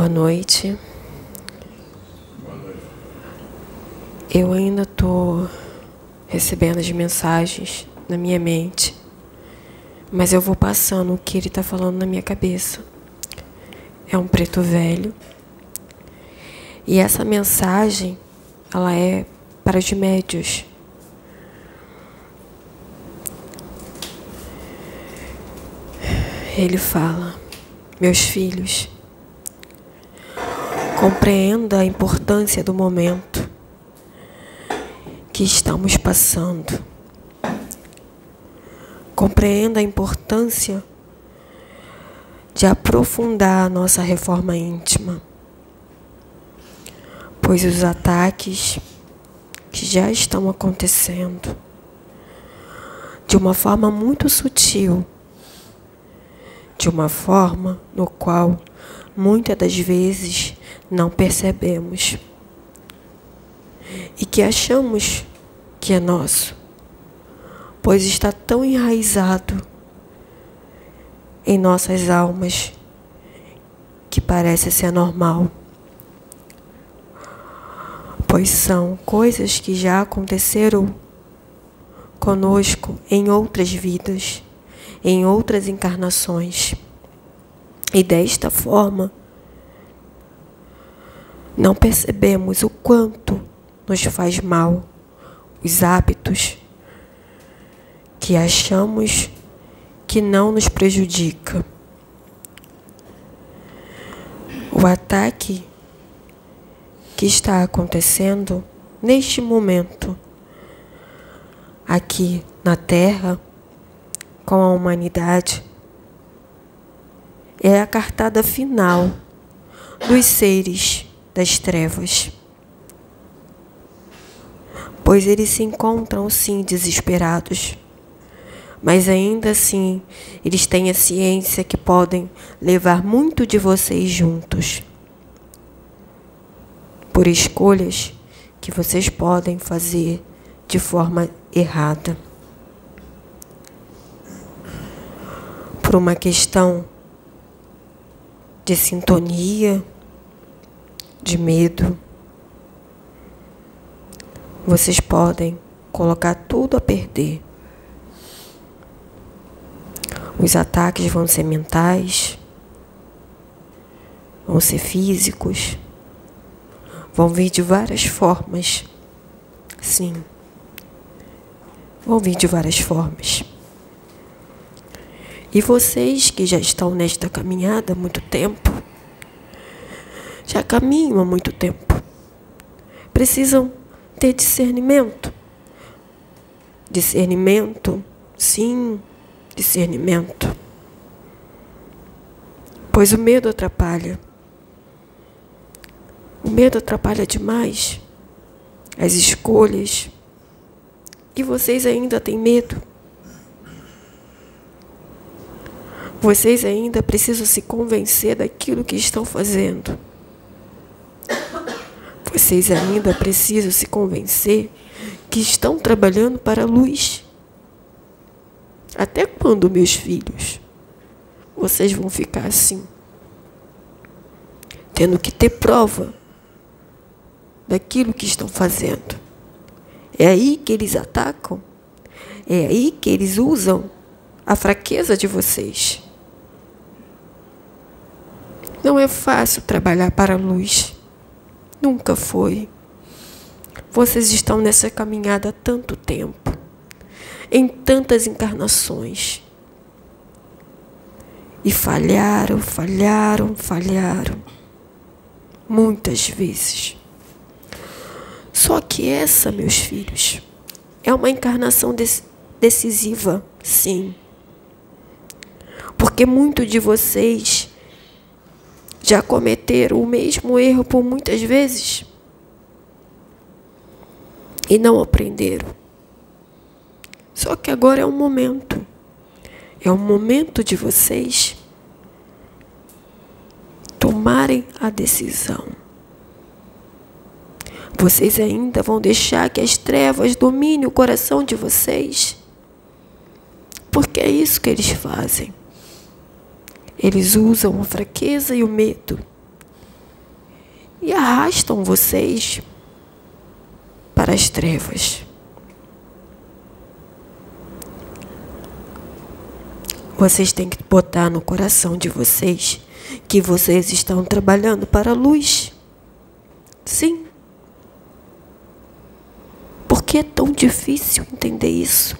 Boa noite. Eu ainda estou recebendo as mensagens na minha mente, mas eu vou passando o que ele está falando na minha cabeça. É um preto velho. E essa mensagem, ela é para os médios. Ele fala: Meus filhos, compreenda a importância do momento que estamos passando. Compreenda a importância de aprofundar a nossa reforma íntima, pois os ataques que já estão acontecendo de uma forma muito sutil, de uma forma no qual muitas das vezes não percebemos e que achamos que é nosso, pois está tão enraizado em nossas almas que parece ser normal. Pois são coisas que já aconteceram conosco em outras vidas, em outras encarnações. E desta forma, não percebemos o quanto nos faz mal os hábitos que achamos que não nos prejudica. O ataque que está acontecendo neste momento aqui na Terra com a humanidade é a cartada final dos seres das trevas pois eles se encontram sim desesperados. Mas ainda assim, eles têm a ciência que podem levar muito de vocês juntos. Por escolhas que vocês podem fazer de forma errada. Por uma questão de sintonia, de medo vocês podem colocar tudo a perder. Os ataques vão ser mentais, vão ser físicos, vão vir de várias formas. Sim, vão vir de várias formas. E vocês que já estão nesta caminhada há muito tempo, já caminham há muito tempo, precisam ter discernimento. Discernimento, sim, discernimento. Pois o medo atrapalha. O medo atrapalha demais as escolhas. E vocês ainda têm medo. Vocês ainda precisam se convencer daquilo que estão fazendo. Vocês ainda precisam se convencer que estão trabalhando para a luz. Até quando, meus filhos, vocês vão ficar assim? Tendo que ter prova daquilo que estão fazendo. É aí que eles atacam. É aí que eles usam a fraqueza de vocês. Não é fácil trabalhar para a luz. Nunca foi. Vocês estão nessa caminhada há tanto tempo, em tantas encarnações. E falharam, falharam, falharam. Muitas vezes. Só que essa, meus filhos, é uma encarnação decisiva, sim. Porque muito de vocês já cometeram o mesmo erro por muitas vezes e não aprenderam. Só que agora é um momento. É um momento de vocês tomarem a decisão. Vocês ainda vão deixar que as trevas dominem o coração de vocês? Porque é isso que eles fazem. Eles usam a fraqueza e o medo e arrastam vocês para as trevas. Vocês têm que botar no coração de vocês que vocês estão trabalhando para a luz. Sim. Por que é tão difícil entender isso?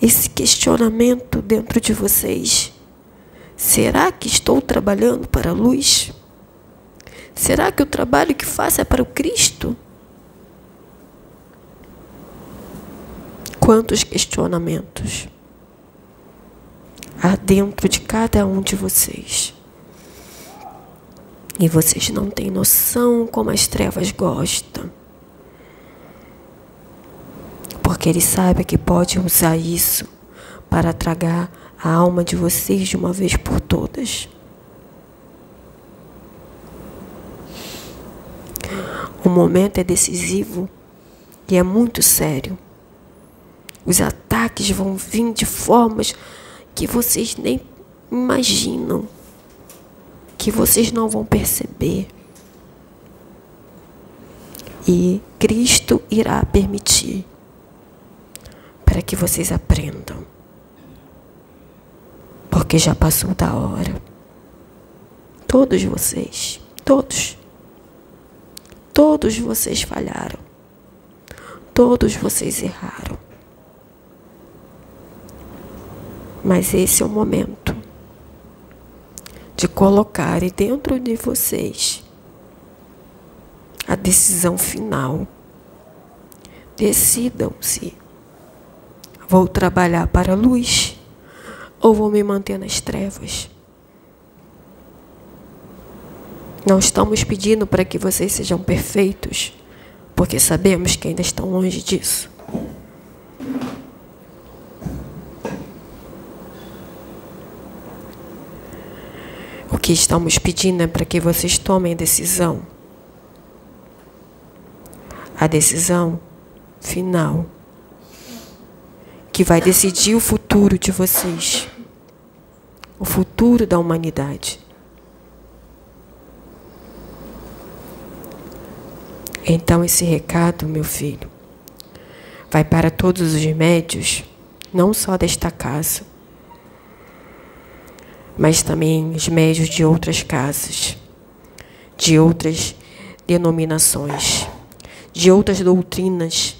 Esse questionamento dentro de vocês. Será que estou trabalhando para a luz? Será que o trabalho que faço é para o Cristo? Quantos questionamentos há dentro de cada um de vocês. E vocês não têm noção como as trevas gostam. Porque ele sabe que pode usar isso para tragar a alma de vocês de uma vez por todas. O momento é decisivo e é muito sério. Os ataques vão vir de formas que vocês nem imaginam, que vocês não vão perceber. E Cristo irá permitir para que vocês aprendam. Porque já passou da hora. Todos vocês, todos Todos vocês falharam. Todos vocês erraram. Mas esse é o momento de colocar dentro de vocês a decisão final. Decidam-se. Vou trabalhar para a luz ou vou me manter nas trevas? Não estamos pedindo para que vocês sejam perfeitos, porque sabemos que ainda estão longe disso. O que estamos pedindo é para que vocês tomem decisão. A decisão final que vai decidir o futuro de vocês, o futuro da humanidade. Então, esse recado, meu filho, vai para todos os médios, não só desta casa, mas também os médios de outras casas, de outras denominações, de outras doutrinas.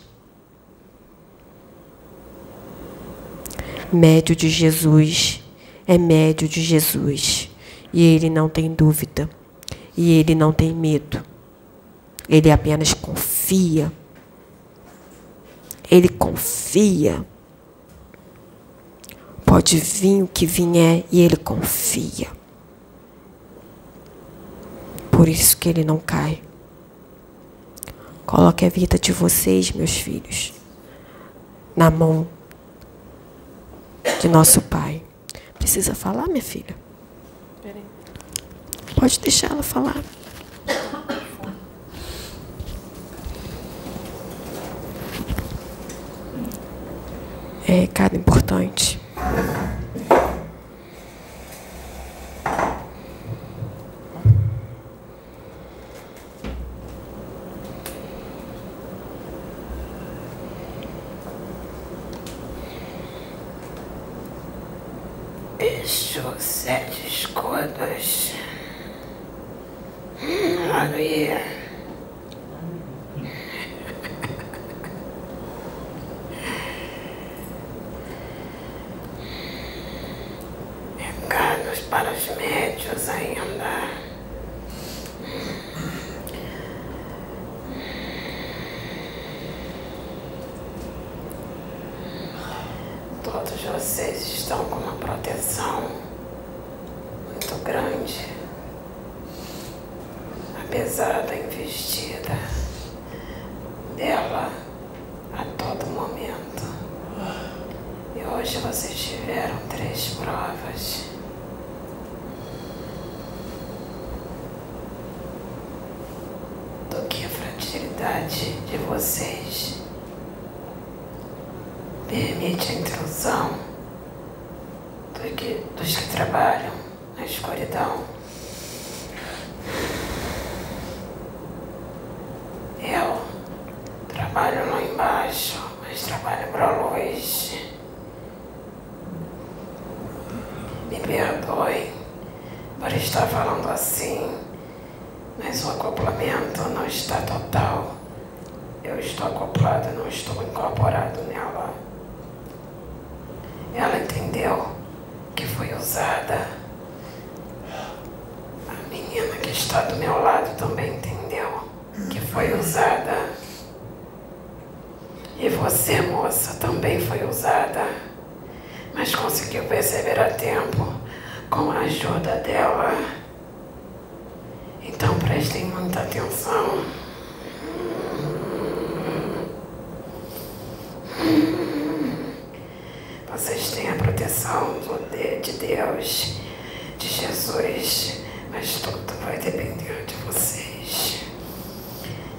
Médio de Jesus é médio de Jesus, e ele não tem dúvida, e ele não tem medo. Ele apenas confia. Ele confia. Pode vir o que vier e ele confia. Por isso que ele não cai. Coloque a vida de vocês, meus filhos, na mão de nosso Pai. Precisa falar, minha filha? Pode deixar ela falar. é recado importante. Eixo sete escudos. Aleluia. para os médios ainda. Todos vocês estão com uma proteção muito grande, apesar da investida dela a todo momento. E hoje vocês tiveram três provas. fragilidade de vocês permite a intrusão do que, dos que trabalham na escuridão. Trabalho lá embaixo, mas trabalho para luz. Me perdoe por estar falando assim, mas o acoplamento não está total. Eu estou acoplado, não estou incorporado nela. Ela entendeu que foi usada. A menina que está do meu lado também entendeu que foi usada. E você, moça, também foi usada, mas conseguiu perceber a tempo com a ajuda dela. Então prestem muita atenção. Vocês têm a proteção de Deus, de Jesus, mas tudo vai depender de vocês.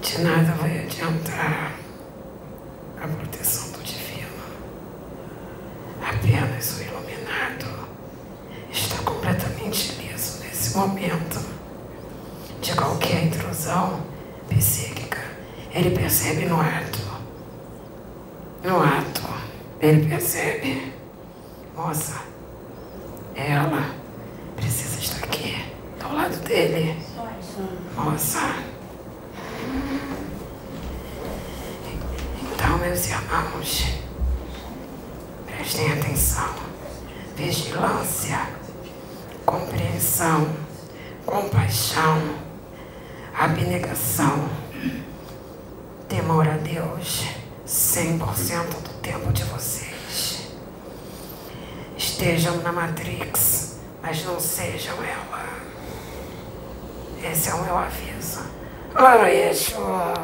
De nada vai adiantar a proteção do divino. Apenas o iluminado está completamente liso nesse momento de qualquer intrusão psíquica. Ele percebe no ato. No ato, ele percebe. Moça, ela precisa estar aqui, ao lado dele. Moça. Então, meus irmãos, prestem atenção. Vigilância, compreensão, compaixão, abnegação, temor a Deus, 100% do tempo de vocês. Estejam na Matrix, mas não sejam ela. Esse é o meu aviso. Ora, Yeshua!